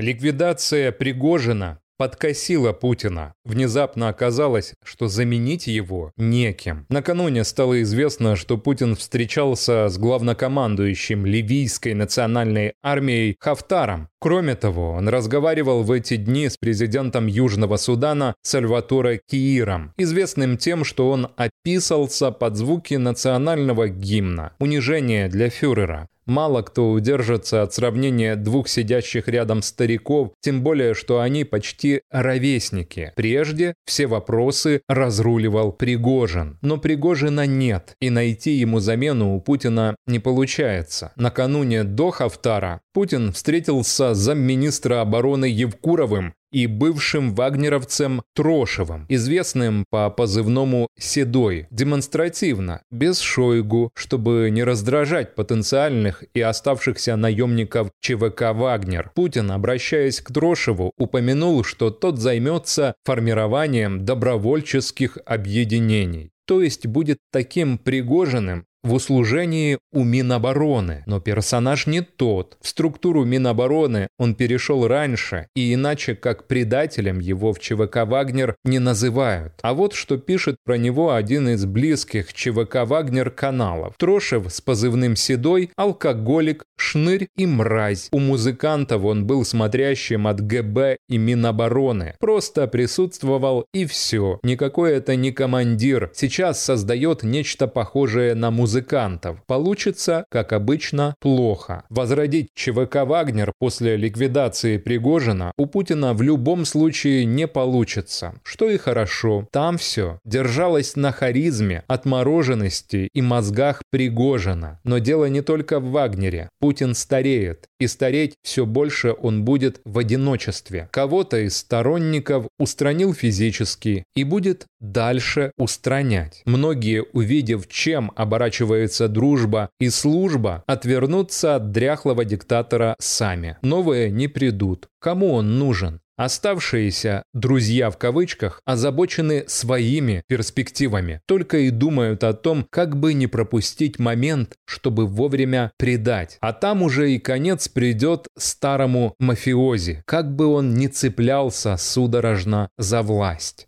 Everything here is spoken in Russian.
Ликвидация Пригожина подкосила Путина. Внезапно оказалось, что заменить его некем. Накануне стало известно, что Путин встречался с главнокомандующим ливийской национальной армией Хафтаром. Кроме того, он разговаривал в эти дни с президентом Южного Судана Сальваторе Кииром, известным тем, что он описался под звуки национального гимна «Унижение для фюрера». Мало кто удержится от сравнения двух сидящих рядом стариков, тем более, что они почти ровесники. Прежде все вопросы разруливал Пригожин. Но Пригожина нет, и найти ему замену у Путина не получается. Накануне до Хафтара Путин встретился с замминистра обороны Евкуровым и бывшим вагнеровцем Трошевым, известным по позывному «Седой», демонстративно, без Шойгу, чтобы не раздражать потенциальных и оставшихся наемников ЧВК «Вагнер». Путин, обращаясь к Трошеву, упомянул, что тот займется формированием добровольческих объединений то есть будет таким Пригожиным, в услужении у Минобороны, но персонаж не тот. В структуру Минобороны он перешел раньше, и иначе как предателем его в ЧВК «Вагнер» не называют. А вот что пишет про него один из близких ЧВК «Вагнер» каналов. Трошев с позывным «Седой», алкоголик, шнырь и мразь. У музыкантов он был смотрящим от ГБ и Минобороны. Просто присутствовал и все. Никакой это не командир. Сейчас создает нечто похожее на музыканта музыкантов. Получится, как обычно, плохо. Возродить ЧВК «Вагнер» после ликвидации Пригожина у Путина в любом случае не получится. Что и хорошо. Там все держалось на харизме, отмороженности и мозгах Пригожина. Но дело не только в Вагнере. Путин стареет. И стареть все больше он будет в одиночестве. Кого-то из сторонников устранил физически и будет дальше устранять. Многие, увидев, чем оборачивается заканчивается дружба и служба, отвернутся от дряхлого диктатора сами. Новые не придут. Кому он нужен? Оставшиеся «друзья» в кавычках озабочены своими перспективами, только и думают о том, как бы не пропустить момент, чтобы вовремя предать. А там уже и конец придет старому мафиози, как бы он ни цеплялся судорожно за власть.